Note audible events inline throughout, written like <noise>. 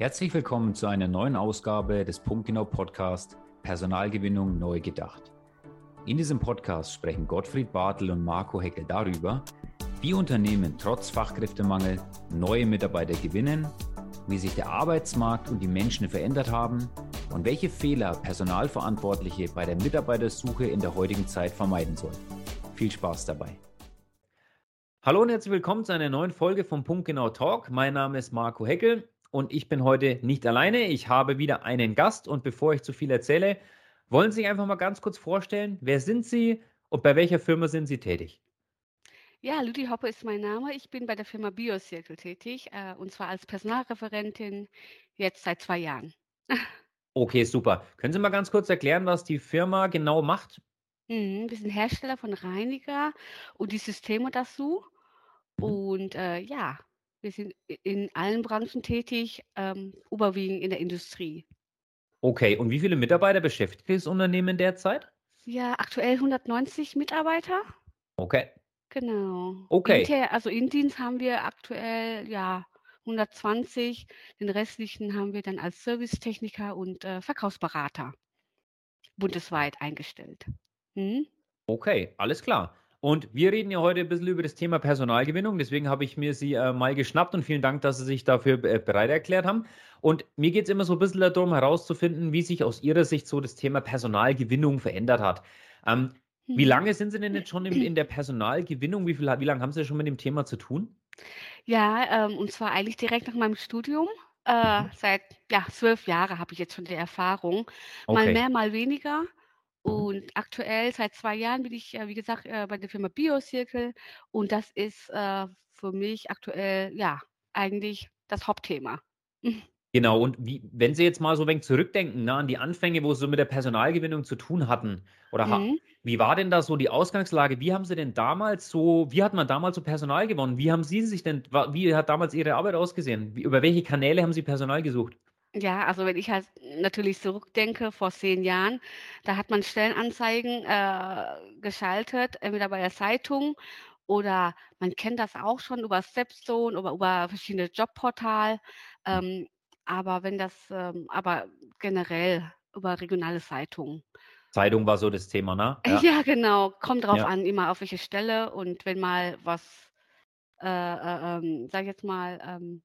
Herzlich willkommen zu einer neuen Ausgabe des Punktgenau Podcast Personalgewinnung neu gedacht. In diesem Podcast sprechen Gottfried Bartel und Marco Heckel darüber, wie Unternehmen trotz Fachkräftemangel neue Mitarbeiter gewinnen, wie sich der Arbeitsmarkt und die Menschen verändert haben und welche Fehler Personalverantwortliche bei der Mitarbeitersuche in der heutigen Zeit vermeiden sollten. Viel Spaß dabei. Hallo und herzlich willkommen zu einer neuen Folge vom Punktgenau Talk. Mein Name ist Marco Heckel und ich bin heute nicht alleine. Ich habe wieder einen Gast und bevor ich zu viel erzähle, wollen Sie sich einfach mal ganz kurz vorstellen, wer sind Sie und bei welcher Firma sind Sie tätig? Ja, Ludi Hoppe ist mein Name. Ich bin bei der Firma BioCircle tätig äh, und zwar als Personalreferentin jetzt seit zwei Jahren. Okay, super. Können Sie mal ganz kurz erklären, was die Firma genau macht? Mhm, wir sind Hersteller von Reiniger und die Systeme dazu. Mhm. Und äh, ja, wir sind in allen Branchen tätig, ähm, überwiegend in der Industrie. Okay, und wie viele Mitarbeiter beschäftigt das Unternehmen derzeit? Ja, aktuell 190 Mitarbeiter. Okay. Genau. Okay. Inter, also Indienst haben wir aktuell ja 120. Den restlichen haben wir dann als Servicetechniker und äh, Verkaufsberater bundesweit eingestellt. Hm? Okay, alles klar. Und wir reden ja heute ein bisschen über das Thema Personalgewinnung. Deswegen habe ich mir Sie äh, mal geschnappt und vielen Dank, dass Sie sich dafür äh, bereit erklärt haben. Und mir geht es immer so ein bisschen darum, herauszufinden, wie sich aus Ihrer Sicht so das Thema Personalgewinnung verändert hat. Ähm, wie Mhm. lange sind Sie denn jetzt schon in, in der Personalgewinnung? Wie, viel, wie lange haben Sie schon mit dem Thema zu tun? Ja, ähm, und zwar eigentlich direkt nach meinem Studium. Äh, Mhm. seit ja, zwölf Jahre habe ich jetzt schon die Erfahrung. Mal Okay. mehr, mal weniger. Und aktuell seit zwei Jahren bin ich, äh, wie gesagt, äh, bei der Firma BioCircle. Und das ist äh, für mich aktuell ja eigentlich das Hauptthema. <laughs> Genau, und wie, wenn Sie jetzt mal so ein wenig zurückdenken, ne, an die Anfänge, wo Sie so mit der Personalgewinnung zu tun hatten, oder ha Mhm. wie war denn da so die Ausgangslage? Wie haben Sie denn damals so, wie hat man damals so Personal gewonnen? Wie haben Sie sich denn, wie hat damals Ihre Arbeit ausgesehen? Wie, über welche Kanäle haben Sie Personal gesucht? Ja, also wenn ich halt natürlich zurückdenke, vor zehn Jahren, da hat man Stellenanzeigen äh, geschaltet, entweder bei der Zeitung oder man kennt das auch schon über Stepstone oder über verschiedene Jobportal. Ähm, aber wenn das, ähm, aber generell über regionale Zeitungen. Zeitung war so das Thema, ne? Ja, Ja, genau. Kommt drauf ja, an, immer auf welche Stelle und wenn mal was, äh, äh, ähm, sag ich jetzt mal, ähm,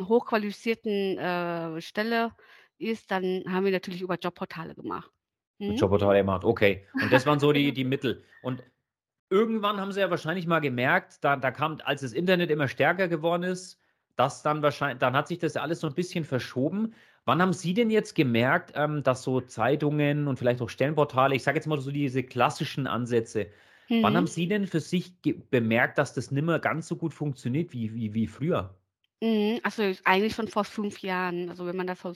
hochqualifizierten äh, Stelle ist, dann haben wir natürlich über Jobportale gemacht. mit Mhm. Jobportal gemacht, okay. Und das waren so <laughs> die, die Mittel. Und irgendwann haben Sie ja wahrscheinlich mal gemerkt, da, da kam, als das Internet immer stärker geworden ist, dass dann wahrscheinlich, dann hat sich das alles so ein bisschen verschoben. Wann haben Sie denn jetzt gemerkt, ähm, dass so Zeitungen und vielleicht auch Stellenportale, ich sage jetzt mal so diese klassischen Ansätze, wann haben Mhm. Sie denn für sich bemerkt, dass das nimmer ganz so gut funktioniert wie, wie, wie früher? Mhm. Also ist eigentlich schon vor fünf Jahren. Also wenn man das so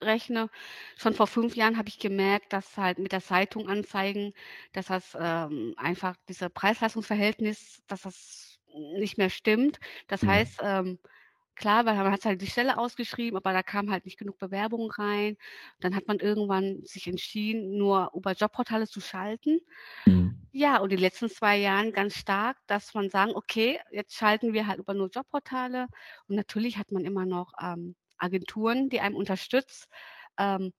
zurückrechne, schon vor fünf Jahren habe ich gemerkt, dass halt mit der Zeitung anzeigen, dass das ähm, einfach dieser Preis-Leistungs-Verhältnis, dass das nicht mehr stimmt. Das Mhm. heißt, ähm, Klar, weil man hat halt die Stelle ausgeschrieben, aber da kam halt nicht genug Bewerbungen rein. Dann hat man irgendwann sich entschieden, nur über Jobportale zu schalten. Mhm. Ja, und die letzten 2 Jahren ganz stark, dass man sagen: „Okay, jetzt schalten wir halt über nur Jobportale.“ Und natürlich hat man immer noch, ähm, Agenturen, die einem unterstützt. Ähm,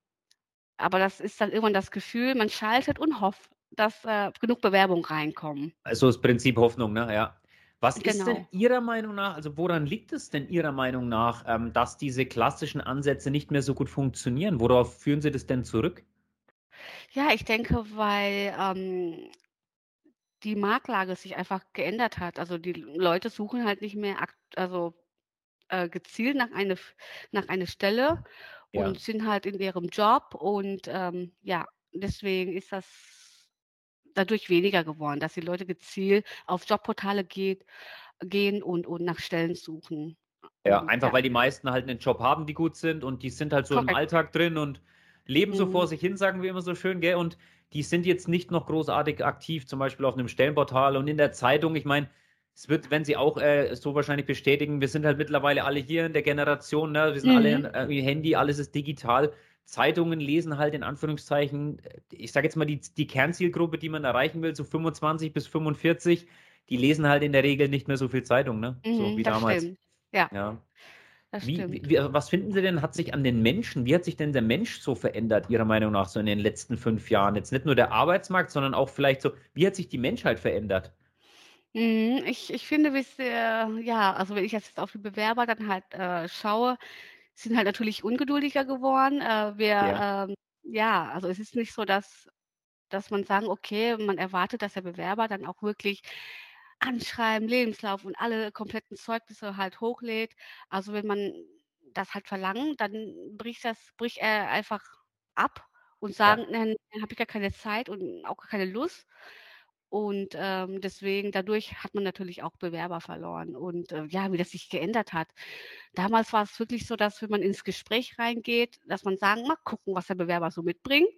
aber das ist dann irgendwann das Gefühl, man schaltet und hofft, dass, äh, genug Bewerbungen reinkommen. Also das Prinzip Hoffnung, ne? Ja. Was ist denn Genau. Ihrer Meinung nach, also woran liegt es denn Ihrer Meinung nach, ähm, dass diese klassischen Ansätze nicht mehr so gut funktionieren? Worauf führen Sie das denn zurück? Ja, ich denke, weil, ähm, die Marktlage sich einfach geändert hat. Also, die Leute suchen halt nicht mehr also, äh, gezielt nach eine nach einer Stelle Ja. und sind halt in ihrem Job und, ähm, ja, deswegen ist das dadurch weniger geworden, dass die Leute gezielt auf Jobportale geht gehen und und nach Stellen suchen. Ja, Und einfach ja, weil die meisten halt einen Job haben, die gut sind und die sind halt so im korrekt. Alltag drin und leben so vor Mhm. sich hin, sagen wir immer so schön, gell? Und die sind jetzt nicht noch großartig aktiv, zum Beispiel auf einem Stellenportal und in der Zeitung. Ich meine, es wird, wenn Sie auch äh, so wahrscheinlich bestätigen, wir sind halt mittlerweile alle hier in der Generation, ne? Wir sind alle Mhm. in, äh, Handy, alles ist digital. Zeitungen lesen halt in Anführungszeichen, äh, ich sage jetzt mal die, die Kernzielgruppe, die man erreichen will, so 25 bis 45, die lesen halt in der Regel nicht mehr so viel Zeitung, ne? So Mhm, wie das damals. stimmt. Ja. Ja. Wie, wie, was finden Sie denn, hat sich an den Menschen, wie hat sich denn der Mensch so verändert, Ihrer Meinung nach, so in den letzten fünf Jahren? Jetzt nicht nur der Arbeitsmarkt, sondern auch vielleicht so, wie hat sich die Menschheit verändert? Mhm, ich ich finde, äh ja, also wenn ich jetzt auf die Bewerber dann halt, äh, schaue, sind halt natürlich ungeduldiger geworden. Äh, wir, Ja. ähm ja, also es ist nicht so, dass dass man sagen okay, man erwartet, dass der Bewerber dann auch wirklich Anschreiben, Lebenslauf und alle kompletten Zeugnisse halt hochlädt. Also, wenn man das halt verlangt, dann bricht das bricht er einfach ab und Ja. sagen: „Dann habe ich gar keine Zeit und auch gar keine Lust.“ Und, ähm, deswegen dadurch hat man natürlich auch Bewerber verloren. Und, äh, ja, wie das sich geändert hat. Damals war es wirklich so, dass wenn man ins Gespräch reingeht, dass man sagen: „Mal gucken, was der Bewerber so mitbringt.“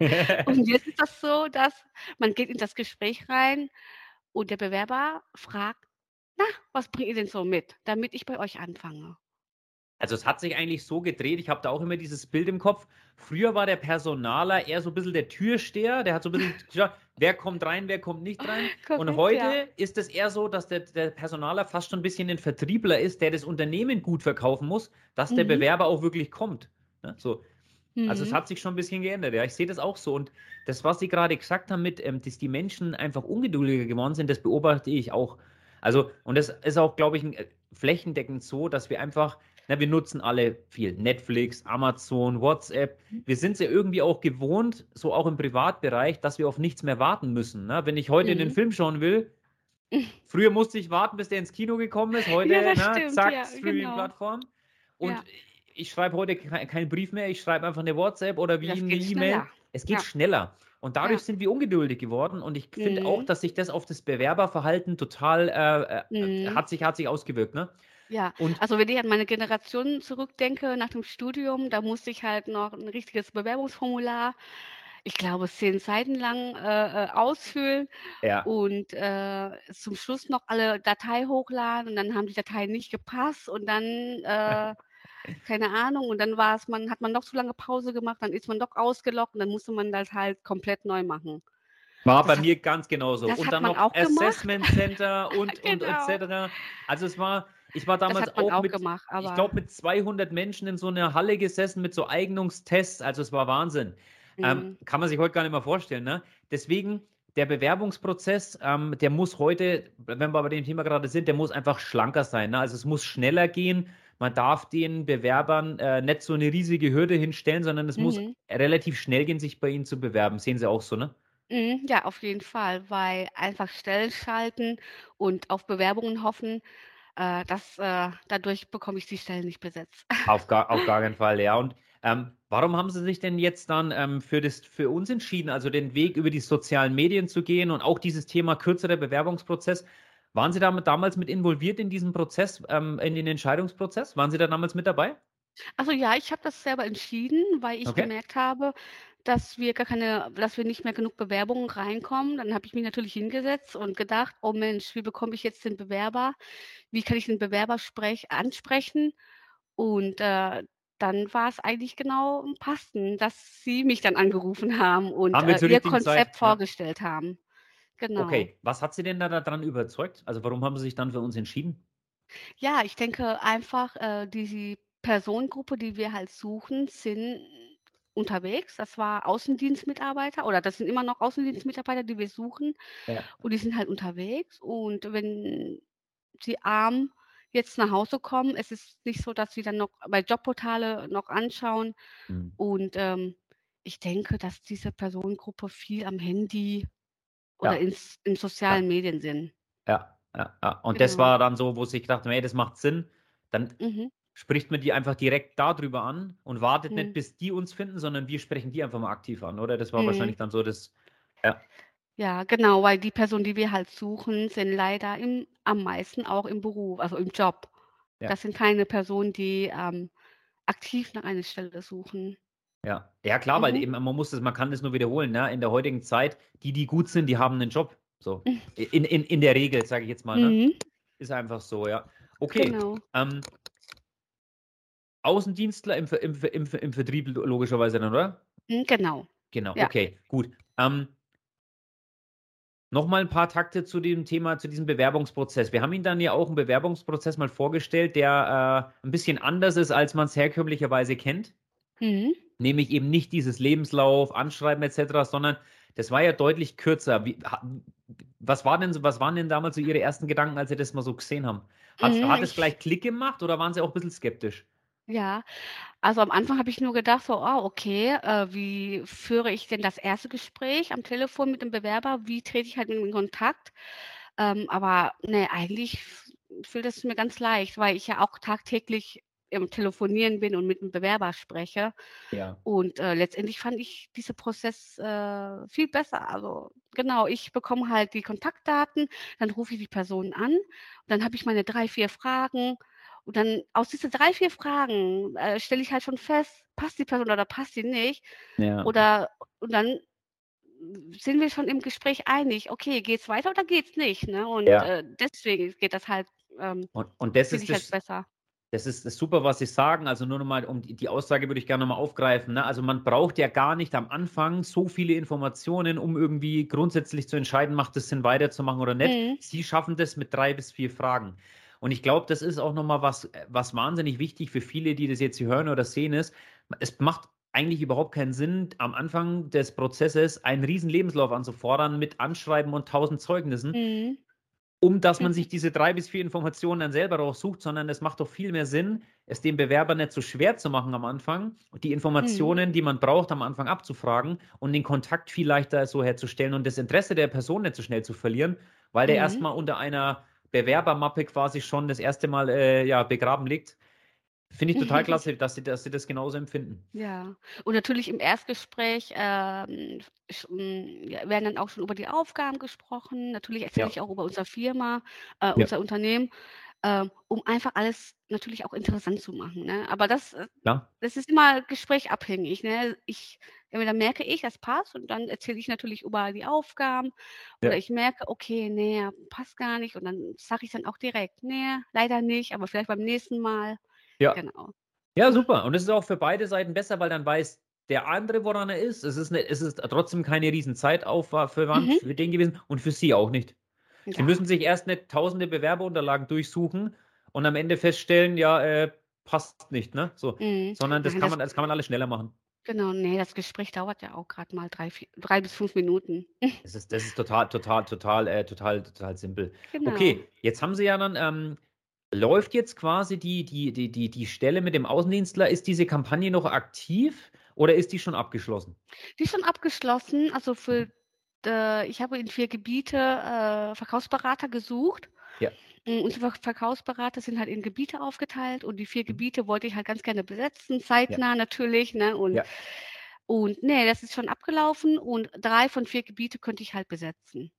<laughs> Und jetzt ist das so, dass man geht in das Gespräch rein und der Bewerber fragt: „Na, was bringt ihr denn so mit, damit ich bei euch anfange?“ Also, es hat sich eigentlich so gedreht, ich habe da auch immer dieses Bild im Kopf. Früher war der Personaler eher so 'n bisschen der Türsteher, der hat so 'n bisschen <laughs> geschaut, wer kommt rein, wer kommt nicht rein. Und Korrekt, ja. heute ist es eher so, dass der der Personaler fast schon 'n bisschen 'n Vertriebler ist, der das Unternehmen gut verkaufen muss, dass der Mhm. Bewerber auch wirklich kommt, ne, so. Also, es Mhm. hat sich schon 'n bisschen geändert, ja. Ich sehe das auch so. Und das, was Sie grade gesagt haben mit, ähm, dass die Menschen einfach ungeduldiger geworden sind, das beobachte ich auch. Also und das ist auch, glaube ich, äh, flächendeckend so, dass wir einfach ne, wir nutzen alle viel Netflix, Amazon, WhatsApp. Mhm. Wir sind's ja irgendwie auch gewohnt, so auch im Privatbereich, dass wir auf nichts mehr warten müssen, ne? Wenn ich heute Mhm. Film schauen will <laughs> früher musste ich warten, bis der ins Kino gekommen ist. Heute, Ja, ne, stimmt, zack, ja, genau. Streaming-Plattform. Und Ja. Ich schreibe heute kei keinen Brief mehr, ich schreibe einfach 'ne WhatsApp oder wie 'ne geht E-Mail. Es geht Ja. schneller. Und dadurch Ja. sind wir ungeduldig geworden und ich finde auch, Mhm. dass sich das auf das Bewerberverhalten total, äh, äh, Mhm. hat sich hat sich ausgewirkt, ne? Ja, Und also wenn ich an meine Generation zurückdenke nach dem Studium, da musste ich halt noch 'n richtiges Bewerbungsformular, ich glaube 10 Seiten lang, äh, äh, ausfüllen Ja. und, äh, zum Schluss noch alle Datei hochladen und dann haben die Dateien nicht gepasst und dann, äh, <laughs> keine Ahnung, und dann war's man hat man noch zu lange Pause gemacht, dann ist man doch ausgeloggt und dann musste man das halt komplett neu machen. War bei Das hat mir ganz genauso. Und dann noch auch gemacht? Assessment Center <laughs> und und Genau. cetera. Also, es war ich war damals auch auch mit gemacht, ich glaube, mit 200 Menschen in so 'ner Halle gesessen mit so Eignungstests. Also, es war Wahnsinn. Ähm, Mhm. kann man sich heute gar nicht mehr vorstellen, ne? Deswegen, der Bewerbungsprozess, ähm, der muss heute, wenn wir bei dem Thema grade sind, der muss einfach schlanker sein, ne? Also, es muss schneller gehen. Man darf den Bewerbern, äh, nicht so 'ne riesige Hürde hinstellen, sondern es muss Mhm. relativ schnell gehen, sich bei Ihnen zu bewerben. Sehen Sie auch so, ne? Mhm, ja, auf jeden Fall, weil einfach Stellen schalten und auf Bewerbungen hoffen, äh, das äh, dadurch bekomme ich die Stellen nicht besetzt. Auf gar auf gar keinen <laughs> Fall, ja. Und, ähm, warum haben Sie sich denn jetzt dann, ähm, für das für uns entschieden, also den Weg über die sozialen Medien zu gehen und auch dieses Thema kürzerer Bewerbungsprozess? Waren Sie damit damals mit involviert in diesem Prozess, ähm, in den Entscheidungsprozess? Waren Sie da damals mit dabei? Also ja, ich habe das selber entschieden, weil ich Okay. gemerkt habe, dass wir gar keine dass wir nicht mehr genug Bewerbungen reinkommen. Dann habe ich mich natürlich hingesetzt und gedacht: „Oh Mensch, wie bekomme ich jetzt den Bewerber? Wie kann ich den Bewerber sprech ansprechen?“ Und, äh, dann war's eigentlich genau passend, dass Sie mich dann angerufen haben und, Haben äh, Ihr richtigen Zeit, Konzept ja. vorgestellt haben. Genau. Okay, was hat Sie denn da daran überzeugt? Also, warum haben Sie sich dann für uns entschieden? Ja, ich denke einfach, äh, die Personengruppe, die wir halt suchen, sind unterwegs. Das war Außendienstmitarbeiter oder das sind immer noch Außendienstmitarbeiter, die wir suchen Ja. und die sind halt unterwegs. Und wenn sie arm jetzt nach Hause kommen, es ist nicht so, dass sie dann noch bei Jobportale noch anschauen. Mhm. Und, ähm, ich denke, dass diese Personengruppe viel am Handy oder Ja. ins in Ja. sozialen Medien sind. Ja, ja, ja. Und das Genau. war dann so, wo gedacht haben: „Ey, das macht Sinn.“ Dann Mhm. spricht man die einfach direkt da drüber an und wartet nicht, Mhm. bis die uns finden, sondern wir sprechen die einfach mal aktiv an, oder? Das war Mhm. wahrscheinlich dann so das ja. Ja, genau, weil die Personen, die wir halt suchen, sind leider im am meisten auch im Beruf, also im Job. Ja. Das sind keine Personen, die, ähm, aktiv nach einer Stelle suchen. Ja. Ja klar, weil Mhm. eben man muss das man kann das nur wiederholen, ne? In der heutigen Zeit, die, die gut sind, die haben 'nen Job. So. <laughs> In in in der Regel, sage ich jetzt mal, ne? Mhm. Ist einfach so, ja. Okay, Genau. ähm Außendienstler im im im im Vertrieb lo logischerweise dann, oder? Mhm, genau. Genau, Ja. okay, gut. Ähm Nochmal ein paar Takte zu dem Thema, zu diesem Bewerbungsprozess. Wir haben Ihnen dann ja auch einen Bewerbungsprozess mal vorgestellt, der äh, ein bisschen anders ist, als man es herkömmlicherweise kennt. Mhm. Nämlich eben nicht dieses Lebenslauf, Anschreiben etc., sondern das war ja deutlich kürzer. Wie, was, war denn, was waren denn damals so Ihre ersten Gedanken, als Sie das mal so gesehen haben? Hat, mhm, hat es gleich Klick gemacht oder waren Sie auch ein bisschen skeptisch? Ja, also am Anfang habe ich nur gedacht, so, ah, okay, äh, wie führe ich denn das erste Gespräch am Telefon mit dem Bewerber? Wie trete ich halt in Kontakt? Ähm, aber ne, eigentlich fühlt es mir ganz leicht, weil ich ja auch tagtäglich im Telefonieren bin und mit dem Bewerber spreche. Ja. Und äh, letztendlich fand ich diesen Prozess äh, viel besser. Also genau, ich bekomme halt die Kontaktdaten, dann rufe ich die Person an, dann habe ich meine drei, vier Fragen und dann aus diesen drei, vier Fragen äh, stelle ich halt schon fest, passt die Person oder passt sie nicht. Ja. Oder und dann sind wir schon im Gespräch einig, okay, geht's weiter oder geht's nicht? Ne? Und ja. äh, deswegen geht das halt, ähm, und, und das ist das, halt besser. Das ist, das ist super, was Sie sagen. Also nur nochmal, um die, die Aussage würde ich gerne nochmal aufgreifen. Ne? Also man braucht ja gar nicht am Anfang so viele Informationen, um irgendwie grundsätzlich zu entscheiden, macht es Sinn weiterzumachen oder nicht. Mhm. Sie schaffen das mit drei bis vier Fragen. Und ich glaube, das ist auch nochmal was, was wahnsinnig wichtig für viele, die das jetzt hier hören oder sehen, ist, es macht eigentlich überhaupt keinen Sinn, am Anfang des Prozesses einen riesen Lebenslauf anzufordern mit Anschreiben und tausend Zeugnissen, mhm. Um dass man sich diese drei bis vier Informationen dann selber raussucht, sondern es macht doch viel mehr Sinn, es dem Bewerber nicht so schwer zu machen am Anfang, die Informationen, mhm. die man braucht, am Anfang abzufragen und den Kontakt viel leichter so herzustellen und das Interesse der Person nicht so schnell zu verlieren, weil der mhm. erstmal unter einer Bewerbermappe quasi schon das erste Mal äh, ja, begraben liegt. Finde ich total <laughs> klasse, dass sie, dass sie das genauso empfinden. Ja, und natürlich im Erstgespräch ähm, werden dann auch schon über die Aufgaben gesprochen. Natürlich erzähle ja. ich auch über unsere Firma, äh, unser ja. Unternehmen, äh, um einfach alles natürlich auch interessant zu machen. Ne? Aber das, äh, das ist immer gesprächabhängig. Ne? Ich Entweder merke ich, das passt und dann erzähle ich natürlich über die Aufgaben. Ja. Oder ich merke, okay, nee, passt gar nicht. Und dann sage ich dann auch direkt, nee, leider nicht, aber vielleicht beim nächsten Mal. Ja. Genau. Ja, super. Und es ist auch für beide Seiten besser, weil dann weiß der andere, woran er ist. Es ist, eine, es ist trotzdem keine riesen Zeitaufwand mhm. für den gewesen und für Sie auch nicht. Ja. Sie müssen sich erst nicht tausende Bewerberunterlagen durchsuchen und am Ende feststellen, ja, äh, passt nicht, ne? So, mhm. sondern das Nein, kann man, das kann man alles schneller machen. Genau, ne, das Gespräch dauert ja auch gerade mal drei, vier, drei bis fünf Minuten. Das ist, das ist total, total, total, äh, total, total simpel. Genau. Okay, jetzt haben Sie ja dann, ähm, läuft jetzt quasi die, die, die, die, die Stelle mit dem Außendienstler, ist diese Kampagne noch aktiv oder ist die schon abgeschlossen? Die ist schon abgeschlossen. Also für, mhm. äh, ich habe in vier Gebiete äh, Verkaufsberater gesucht. Ja. Unsere Verkaufsberater sind halt in Gebiete aufgeteilt und die vier mhm. Gebiete wollte ich halt ganz gerne besetzen, zeitnah ja. natürlich, ne? Und, ja. und nee, das ist schon abgelaufen und drei von vier Gebiete könnte ich halt besetzen.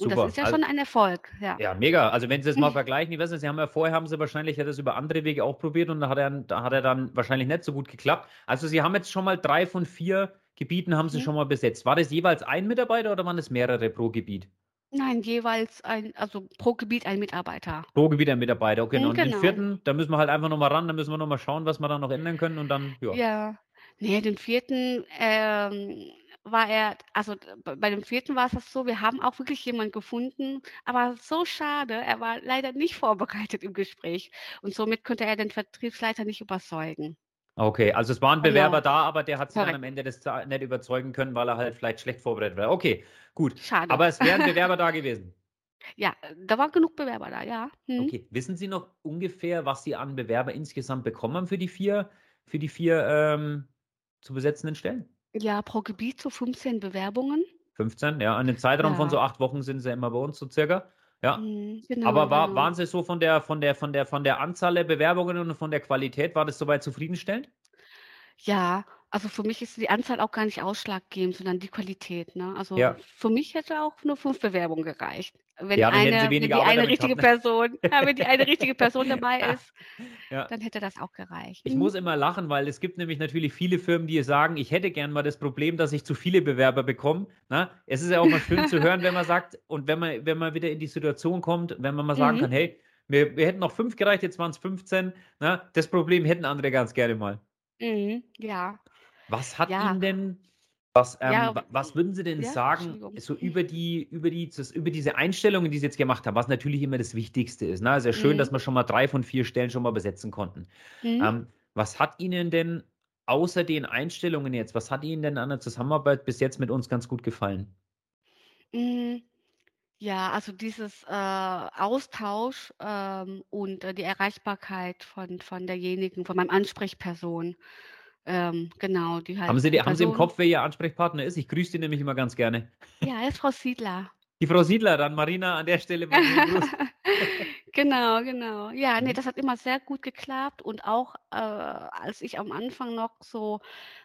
Und Super. das ist ja also, schon ein Erfolg, ja. Ja, mega. Also wenn Sie das mal <laughs> vergleichen, ich weiß nicht, Sie haben ja vorher haben Sie wahrscheinlich ja das über andere Wege auch probiert und da hat er, da hat er dann wahrscheinlich nicht so gut geklappt. Also Sie haben jetzt schon mal drei von vier Gebieten haben Sie mhm. schon mal besetzt. War das jeweils ein Mitarbeiter oder waren es mehrere pro Gebiet? Nein, jeweils ein also pro Gebiet ein Mitarbeiter. Pro Gebiet ein Mitarbeiter, okay. Mhm, und den genau. vierten, da müssen wir halt einfach noch mal ran, da müssen wir noch mal schauen, was wir da noch ändern können und dann, ja. Ja. Ne, den vierten, ähm, war er also bei dem vierten war es das so, wir haben auch wirklich jemanden gefunden, aber so schade, er war leider nicht vorbereitet im Gespräch und somit konnte er den Vertriebsleiter nicht überzeugen. Okay, also es war ein Bewerber ja. da, aber der hat sich dann am Ende des nicht überzeugen können, weil er halt vielleicht schlecht vorbereitet war. Okay, gut. Schade. Aber es wären <laughs> Bewerber da gewesen. Ja, da waren genug Bewerber da, ja. Hm. Okay, wissen Sie noch ungefähr, was Sie an Bewerber insgesamt bekommen haben für die vier, für die vier ähm, zu besetzenden Stellen? Ja, pro Gebiet so 15 Bewerbungen. 15, ja. An einem Zeitraum ja. von so acht Wochen sind sie immer bei uns so circa. Ja. Mhm, genau, Aber war, genau. waren Sie so von der, von, der, von, der, von der Anzahl der Bewerbungen und von der Qualität, war das soweit zufriedenstellend? Ja, also für mich ist die Anzahl auch gar nicht ausschlaggebend, sondern die Qualität. Ne? Also ja. für mich hätte auch nur fünf Bewerbungen gereicht. Wenn, ja, eine, wenn die eine richtige haben, Person, <laughs> ja, wenn die eine richtige Person dabei ist, ja. dann hätte das auch gereicht. Ich muss immer lachen, weil es gibt nämlich natürlich viele Firmen, die sagen, ich hätte gern mal das Problem, dass ich zu viele Bewerber bekomme. Na? Ne? Es ist ja auch mal schön zu hören, wenn man sagt, und wenn man, wenn man wieder in die Situation kommt, wenn man mal sagen mhm. kann, hey, wir, wir hätten noch fünf gereicht, jetzt waren es 15. Na? Das Problem hätten andere ganz gerne mal. Mhm, ja. Was hat Ja. Ihnen denn Was, ähm, ja, was würden Sie denn ja, sagen, so über die, über die, das, über diese Einstellungen, die Sie jetzt gemacht haben, was natürlich immer das Wichtigste ist. Ne? Also schön, mhm. dass wir schon mal drei von vier Stellen schon mal besetzen konnten. Mhm. Ähm, was hat Ihnen denn außer den Einstellungen jetzt, was hat Ihnen denn an der Zusammenarbeit bis jetzt mit uns ganz gut gefallen? Mhm. Ja, also dieses äh, Austausch ähm, und äh, die Erreichbarkeit von, von derjenigen, von meinem Ansprechperson. Ähm, genau, die halt. Haben Sie, die, haben Sie im Kopf, wer Ihr Ansprechpartner ist? Ich grüße die nämlich immer ganz gerne. Ja, er ist Frau Siedler. Die Frau Siedler, dann Marina an der Stelle. <laughs> genau, genau. Ja, nee, das hat immer sehr gut geklappt und auch äh, als ich am Anfang noch so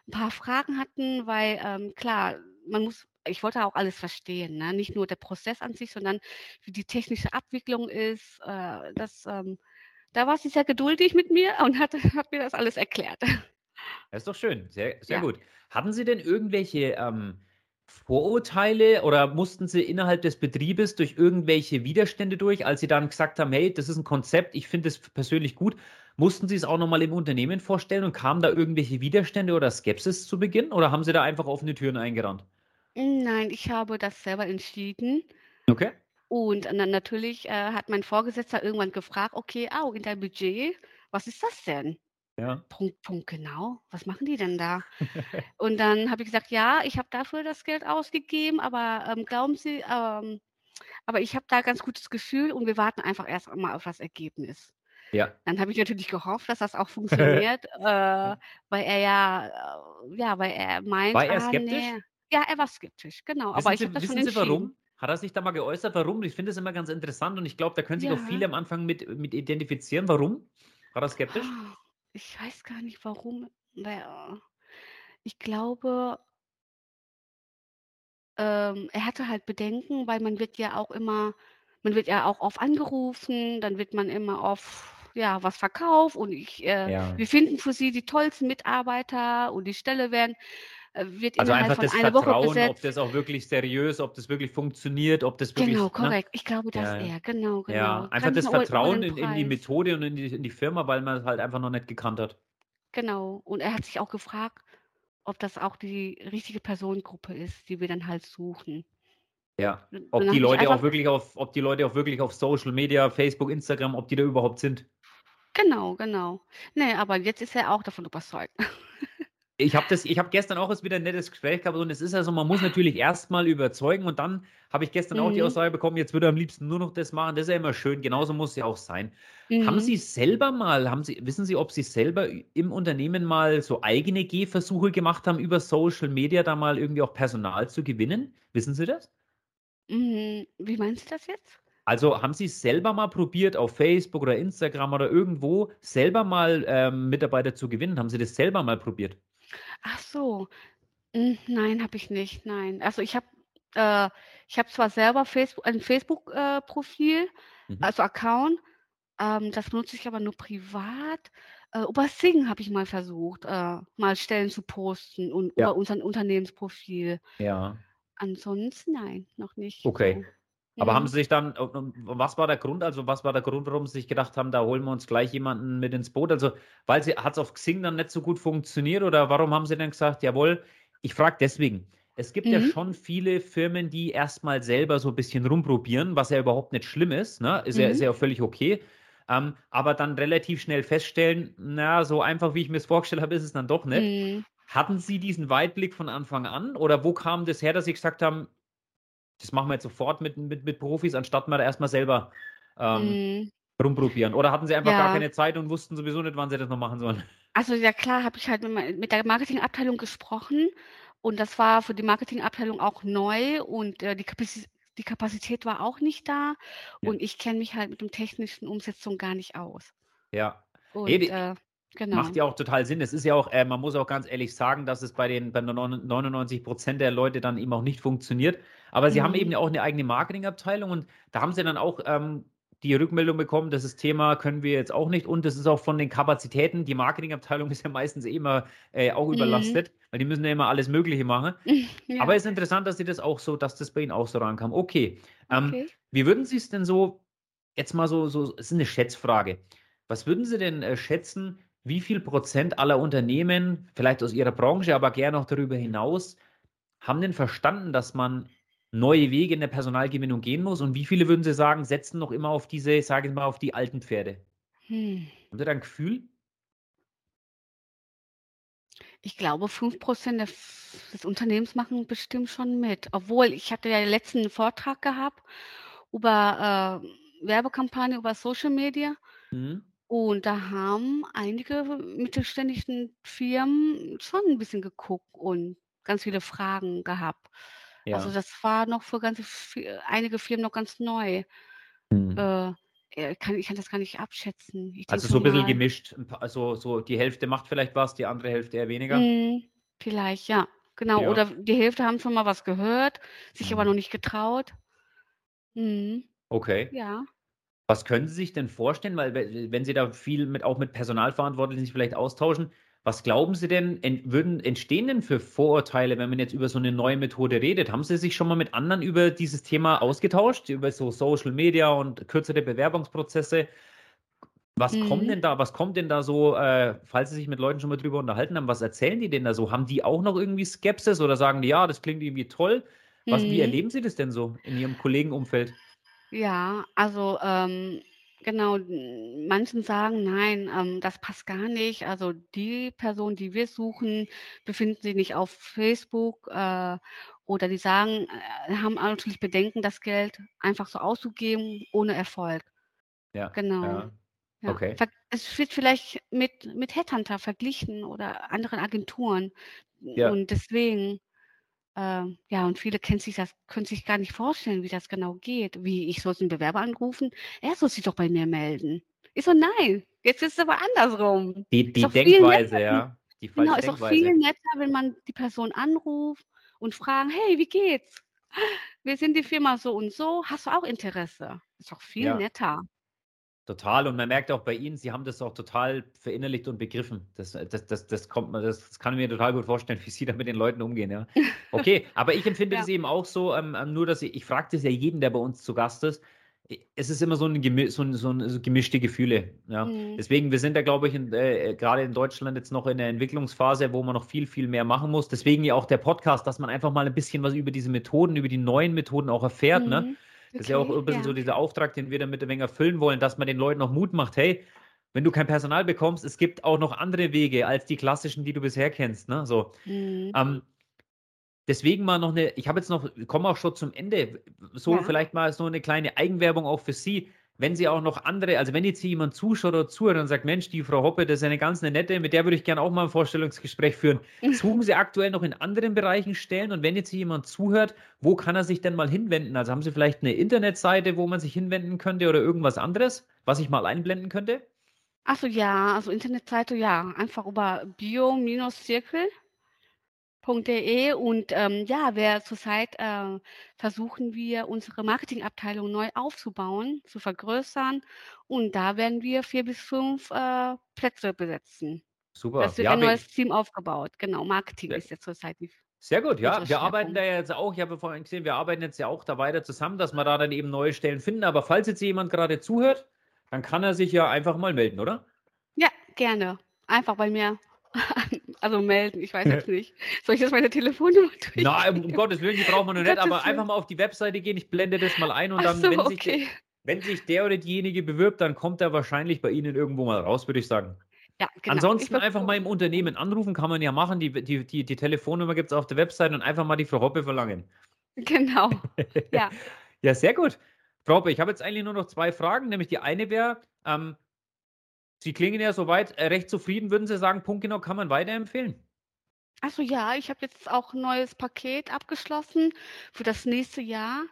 ein paar Fragen hatten, weil ähm, klar, man muss ich wollte auch alles verstehen, ne? nicht nur der Prozess an sich, sondern wie die technische Abwicklung ist. Äh, das, ähm, da war sie sehr geduldig mit mir und hat, hat mir das alles erklärt. Das ist doch schön, sehr, sehr ja. gut. Hatten Sie denn irgendwelche ähm, Vorurteile oder mussten Sie innerhalb des Betriebes durch irgendwelche Widerstände durch, als Sie dann gesagt haben, hey, das ist ein Konzept, ich finde es persönlich gut, mussten Sie es auch nochmal im Unternehmen vorstellen und kamen da irgendwelche Widerstände oder Skepsis zu Beginn oder haben Sie da einfach offene Türen eingerannt? Nein, ich habe das selber entschieden. Okay. Und dann natürlich äh, hat mein Vorgesetzter irgendwann gefragt, okay, au, in deinem Budget, was ist das denn? Ja. Punkt, Punkt, genau. Was machen die denn da? <laughs> Und dann habe ich gesagt, ja, ich habe dafür das Geld ausgegeben, aber ähm, glauben Sie, ähm, aber ich habe da ganz gutes Gefühl und wir warten einfach erst mal auf das Ergebnis. Ja. Dann habe ich natürlich gehofft, dass das auch <laughs> funktioniert, äh, weil er ja, äh, ja, weil er meint, War er ah, skeptisch? nee. Ja, er war skeptisch, genau. Aber ich habe das wissen Sie warum? Hat er sich da mal geäußert, warum? Ich finde es immer ganz interessant und ich glaube, da können sich auch viele am Anfang mit, mit identifizieren. Warum? War er skeptisch? Ich weiß gar nicht warum. Naja, ich glaube, ähm, er hatte halt Bedenken, weil man wird ja auch immer, man wird ja auch oft angerufen, dann wird man immer auf ja was verkauft und ich, äh, Ja. wir finden für Sie die tollsten Mitarbeiter und die Stelle werden wird Also innerhalb einfach von das einer Woche Vertrauen, ob besetzt. das auch wirklich seriös, ob das wirklich funktioniert, ob das wirklich, Genau, ne? korrekt. Ich glaube, das Ja, eher, genau, Ja, genau. einfach Gar das Vertrauen in, in die. Methode und in die, in die Firma, weil man es halt einfach noch nicht gekannt hat. Genau. Und er hat sich auch gefragt, ob das auch die richtige Personengruppe ist, die wir dann halt suchen. Ja, ob die Leute auch wirklich auf, ob die Leute auch wirklich auf Social Media, Facebook, Instagram, ob die da überhaupt sind. Genau, genau. Ne, aber jetzt ist er auch davon überzeugt. <laughs> Ich habe das, gestern auch wieder ein nettes Gespräch gehabt und es ist also, man muss natürlich erstmal überzeugen und dann habe ich gestern auch die mhm. Aussage bekommen, jetzt würde er am liebsten nur noch das machen. Das ist ja immer schön, genauso muss es ja auch sein. Haben mhm. Sie selber mal, haben Sie, wissen Sie, ob Sie selber im Unternehmen mal so eigene Gehversuche gemacht haben, über Social Media da mal irgendwie auch Personal zu gewinnen? Wissen Sie das? Mhm. Wie meinen Sie das jetzt? Also haben Sie selber mal probiert, auf Facebook oder Instagram oder irgendwo selber mal ähm, Mitarbeiter zu gewinnen? Haben Sie das selber mal probiert? Ach so. Hm, nein, habe ich nicht, nein. Also, ich habe äh, ich habe zwar selber Facebook ein Facebook, äh, Profil, Mhm. also Account, ähm, das benutze ich aber nur privat. Äh, über Xing habe ich mal versucht, äh, mal Stellen zu posten und Ja. über unseren Unternehmensprofil. Ja. Ansonsten nein, noch nicht Okay. so. Aber haben Mhm. Sie sich dann, was war der Grund? Also, was war der Grund, warum Sie sich gedacht haben, da holen wir uns gleich jemanden mit ins Boot? Also, weil sie hat es auf Xing dann nicht so gut funktioniert oder warum haben Sie denn gesagt, jawohl, ich frage deswegen. Es gibt ja Mhm. schon viele Firmen, die erstmal selber so ein bisschen rumprobieren, was ja überhaupt nicht schlimm ist, ne? Ist ja, ist Mhm. ja auch völlig okay. Ähm, aber dann relativ schnell feststellen, na, so einfach wie ich mir es vorgestellt habe, ist es dann doch nicht. Mhm. Hatten Sie diesen Weitblick von Anfang an oder wo kam das her, dass Sie gesagt haben, das machen wir jetzt sofort mit, mit, mit Profis, anstatt mal da erstmal selber ähm, Mhm. rumprobieren? Oder hatten Sie einfach gar Ja. keine Zeit und wussten sowieso nicht, wann Sie das noch machen sollen? Also, ja klar, habe ich halt mit der Marketingabteilung gesprochen und das war für die Marketingabteilung auch neu und, äh, die Kapazis die Kapazität war auch nicht da Ja. und ich kenne mich halt mit dem technischen Umsetzung gar nicht aus. Ja. Und, Ne, die äh, genau. macht ja auch total Sinn. Es ist ja auch, äh, man muss auch ganz ehrlich sagen, dass es bei den bei 99% der Leute dann eben auch nicht funktioniert. Aber sie haben Mhm. eben ja auch eine eigene Marketingabteilung und da haben sie dann auch ähm, die Rückmeldung bekommen, das ist Thema können wir jetzt auch nicht und das ist auch von den Kapazitäten. Die Marketingabteilung <laughs> ist ja meistens eh immer äh, auch Mhm. überlastet, weil die müssen ja immer alles Mögliche machen. <laughs> Aber Ja. es ist interessant, dass sie das auch so, dass das bei Ihnen auch so rankam. Okay. Ähm, Okay. wie würden Sie es denn so, jetzt mal so, so, es ist eine Schätzfrage. Was würden Sie denn äh, schätzen, wie viel Prozent aller Unternehmen, vielleicht aus Ihrer Branche, aber gerne auch darüber hinaus, haben denn verstanden, dass man neue Wege in der Personalgewinnung gehen muss? Und wie viele würden Sie sagen, setzen noch immer auf diese, sage ich mal, auf die alten Pferde? Hm. Haben Sie da ein Gefühl? Ich glaube, 5% des Unternehmens machen bestimmt schon mit. Obwohl, ich hatte ja letzten 'n Vortrag gehabt über, äh, Werbekampagne über Social Media Mhm. Und da haben einige mittelständischen Firmen schon ein bisschen geguckt und ganz viele Fragen gehabt. Also, das war noch für ganze einige Firmen noch ganz neu. Mhm. Äh, kann ich kann das gar nicht abschätzen. Ich Also, so ein bisschen gemischt, also, so die Hälfte macht vielleicht was, die andere Hälfte eher weniger? Mhm, vielleicht, ja, genau. Ja. Oder die Hälfte haben schon mal was gehört, sich aber mhm. noch nicht getraut. Mhm. Okay. Ja. Was können Sie sich denn vorstellen? Weil wenn Sie da viel mit auch mit Personalverantwortlichen sich vielleicht austauschen, was glauben Sie denn, ent würden entstehen denn für Vorurteile, wenn man jetzt über so eine neue Methode redet? Haben Sie sich schon mal mit anderen über dieses Thema ausgetauscht, über so Social Media und kürzere Bewerbungsprozesse? Was kommt denn mhm. da was kommt denn da so, äh, falls Sie sich mit Leuten schon mal drüber unterhalten haben, was erzählen die denn da so? Haben die auch noch irgendwie Skepsis oder sagen die: „Ja, das klingt irgendwie toll?“ Was wie mhm. erleben Sie das denn so in Ihrem Kollegenumfeld? Ja, also, ähm, genau, manchen sagen: „Nein, ähm, das passt gar nicht. Also, die Person, die wir suchen, befinden sich nicht auf Facebook“, äh, oder die sagen äh, haben natürlich Bedenken, das Geld einfach so auszugeben ohne Erfolg. Ja, Genau, ja. ja. Okay. Ver es wird vielleicht mit mit Headhunter verglichen oder anderen Agenturen Ja. und deswegen ähm, ja, und viele kennen sich das können sich gar nicht vorstellen, wie das genau geht. Wie, ich soll den Bewerber anrufen? Er soll sich doch bei mir melden. Ich so: „Nein, jetzt ist es aber andersrum.“ Die die Denkweise, netter, ja, die genau, ist doch viel netter, wenn man die Person anruft und fragen: „Hey, wie geht's? Wir sind die Firma so und so. Hast du auch Interesse?“ Ist doch viel Ja. netter. Total und man merkt auch bei Ihnen, Sie haben das auch total verinnerlicht und begriffen. Das äh, das das das kommt man das das kann ich mir total gut vorstellen, wie Sie da mit den Leuten umgehen, ja. <laughs> Okay, aber ich empfinde Ja. das eben auch so, ähm, ähm, nur dass ich ich frage das ja jeden, der bei uns zu Gast ist. Es ist immer so 'n gemi so 'n so 'n so gemischte Gefühle, ja. Mhm. Deswegen, wir sind da, glaube ich, äh, äh grade in Deutschland jetzt noch in der Entwicklungsphase, wo man noch viel, viel mehr machen muss. Deswegen ja auch der Podcast, dass man einfach mal 'n bisschen was über diese Methoden, über die neuen Methoden auch erfährt, ne? Das ist ja auch ein bisschen ja. so dieser Auftrag, den wir damit ein wenig erfüllen wollen, dass man den Leuten auch Mut macht: „Hey, wenn du kein Personal bekommst, es gibt auch noch andere Wege als die klassischen, die du bisher kennst“, ne, so. Mhm. Ähm, deswegen mal noch 'ne ich habe jetzt noch komme auch schon zum Ende. So Ja. vielleicht mal so 'ne kleine Eigenwerbung auch für Sie. Wenn Sie auch noch andere also, wenn jetzt hier jemand zuschaut oder zuhört und sagt: „Mensch, die Frau Hoppe, das ist eine ganz 'ne nette, mit der würde ich gerne auch mal 'n Vorstellungsgespräch führen.“ <laughs> Suchen Sie aktuell noch in anderen Bereichen Stellen? Und wenn jetzt hier jemand zuhört, wo kann er sich denn mal hinwenden? Also, haben Sie vielleicht 'ne Internetseite, wo man sich hinwenden könnte oder irgendwas anderes, was ich mal einblenden könnte? Ach so, ja, also Internetseite, ja, einfach über bio-zirkel .de und, ähm, ja, wer zurzeit, äh, versuchen wir, unsere Marketingabteilung neu aufzubauen, zu vergrößern und da werden wir 4 bis 5, äh, Plätze besetzen. Super. Das wird Ja, ein neues Team aufgebaut. Genau, Marketing Sehr ist jetzt zurzeit die sehr gut, ja. Wir arbeiten da ja jetzt auch ich habe ja vorhin gesehen, wir arbeiten jetzt ja auch da weiter zusammen, dass wir da dann eben neue Stellen finden. Aber falls jetzt jemand grade zuhört, dann kann er sich ja einfach mal melden, oder? Ja, gerne. Einfach bei mir <laughs> also melden, ich weiß jetzt nicht. Soll ich jetzt meine Telefonnummer <laughs> Nein, um? Gottes Willen, die braucht man noch nicht, aber einfach mal auf die Webseite gehen. Ich blende das mal ein und Ach dann, so, wenn sich okay. wenn sich der oder diejenige bewirbt, dann kommt er wahrscheinlich bei Ihnen irgendwo mal raus, würde ich sagen. Ja, genau. Ansonsten einfach mal im Unternehmen anrufen, kann man ja machen. Die die die die Telefonnummer gibt's auf der Website und einfach mal die Frau Hoppe verlangen. Genau, <laughs> ja. Ja, sehr gut. Frau Hoppe, ich habe jetzt eigentlich nur noch 2 Fragen, nämlich die eine wäre, ähm Sie klingen ja so weit, äh, recht zufrieden. Würden Sie sagen, punktgenau kann man weiterempfehlen? Ach so, ja, ich habe jetzt auch 'n neues Paket abgeschlossen für das nächste Jahr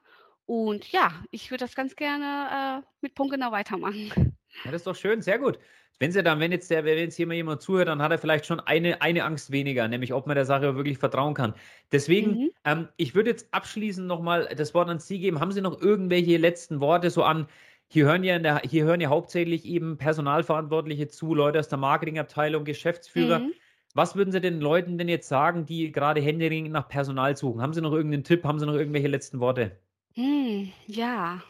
und ja, ich würde das ganz gerne, äh, mit punktgenau weitermachen. Ja, das ist doch schön, sehr gut. Wenn Sie dann wenn jetzt der wenn jetzt mal jemand zuhört, dann hat er vielleicht schon eine eine Angst weniger, nämlich ob man der Sache wirklich vertrauen kann. Deswegen, Mhm. ähm, ich würde jetzt abschließend noch mal das Wort an Sie geben. Haben Sie noch irgendwelche letzten Worte so an hier hören ja der hier hören ja hauptsächlich eben Personalverantwortliche zu, Leute aus der Marketingabteilung, Geschäftsführer. Mhm. Was würden Sie den Leuten denn jetzt sagen, die grade händeringend nach Personal suchen? Haben Sie noch irgend 'nen Tipp? Haben Sie noch irgendwelche letzten Worte? Hm, ja.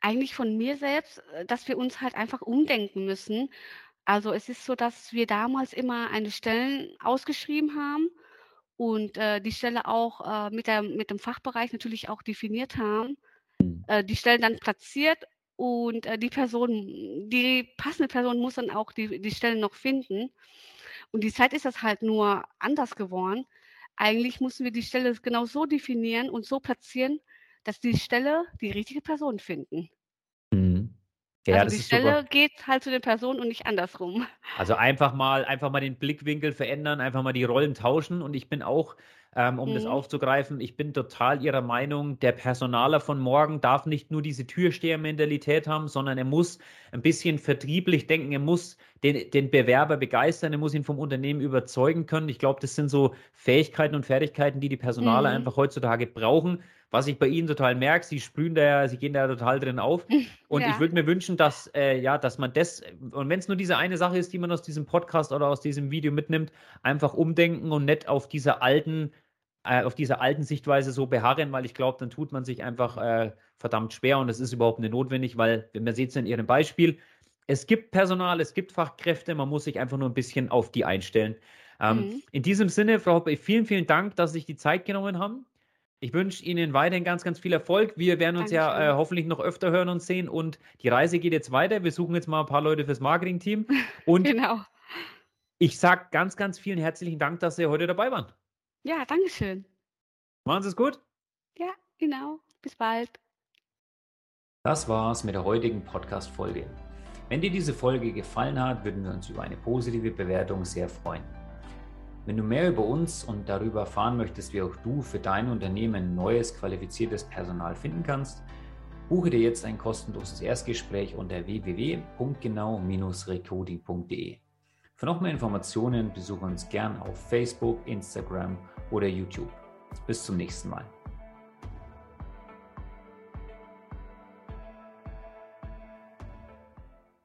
Eigentlich von mir selbst, äh, dass wir uns halt einfach umdenken müssen. Also, es ist so, dass wir damals immer eine Stellen ausgeschrieben haben und äh, die Stelle auch äh, mit, der, mit dem Fachbereich natürlich auch definiert haben, mhm. äh, die Stellen dann platziert und äh, die Person, die passende Person muss dann auch die, die Stellen noch finden. Und die Zeit ist das halt nur anders geworden. Eigentlich mussten wir die Stelle genau so definieren und so platzieren, dass die Stelle die richtige Person finden. Mhm. Ja, also die Stelle super. geht halt zu den Personen und nicht andersrum. Also einfach mal, einfach mal den Blickwinkel verändern, einfach mal die Rollen tauschen. Und ich bin auch, ähm, um mhm. das aufzugreifen, ich bin total Ihrer Meinung, der Personaler von morgen darf nicht nur diese Türsteher-Mentalität haben, sondern er muss ein bisschen vertrieblich denken, er muss den, den Bewerber begeistern, er muss ihn vom Unternehmen überzeugen können. Ich glaube, das sind so Fähigkeiten und Fertigkeiten, die die Personaler mhm. einfach heutzutage brauchen was ich bei Ihnen total merke, Sie sprühen da ja, Sie gehen da total drin auf. <laughs> Und ja. ich würde mir wünschen, dass, äh, ja, dass man das, und wenn es nur diese eine Sache ist, die man aus diesem Podcast oder aus diesem Video mitnimmt, einfach umdenken und nicht auf dieser alten, äh, auf dieser alten Sichtweise so beharren, weil ich glaube, dann tut man sich einfach äh, verdammt schwer und das ist überhaupt nicht notwendig, weil, man sieht es in Ihrem Beispiel, es gibt Personal, es gibt Fachkräfte, man muss sich einfach nur ein bisschen auf die einstellen. Ähm, mhm. In diesem Sinne, Frau Hoppe, vielen, vielen Dank, dass Sie sich die Zeit genommen haben. Ich wünsche Ihnen weiterhin ganz, ganz viel Erfolg. Wir werden uns Dankeschön. ja äh, hoffentlich noch öfter hören und sehen. Und die Reise geht jetzt weiter. Wir suchen jetzt mal ein paar Leute fürs Marketing-Team. <laughs> Und genau. ich sage ganz, ganz vielen herzlichen Dank, dass Sie heute dabei waren. Ja, Dankeschön. Machen Sie es gut. Ja, genau. Bis bald. Das war's mit der heutigen Podcast-Folge. Wenn dir diese Folge gefallen hat, würden wir uns über eine positive Bewertung sehr freuen. Wenn du mehr über uns und darüber erfahren möchtest, wie auch du für dein Unternehmen neues qualifiziertes Personal finden kannst, buche dir jetzt ein kostenloses Erstgespräch unter www.genau-recoding.de. Für noch mehr Informationen besuche uns gern auf Facebook, Instagram oder YouTube. Bis zum nächsten Mal.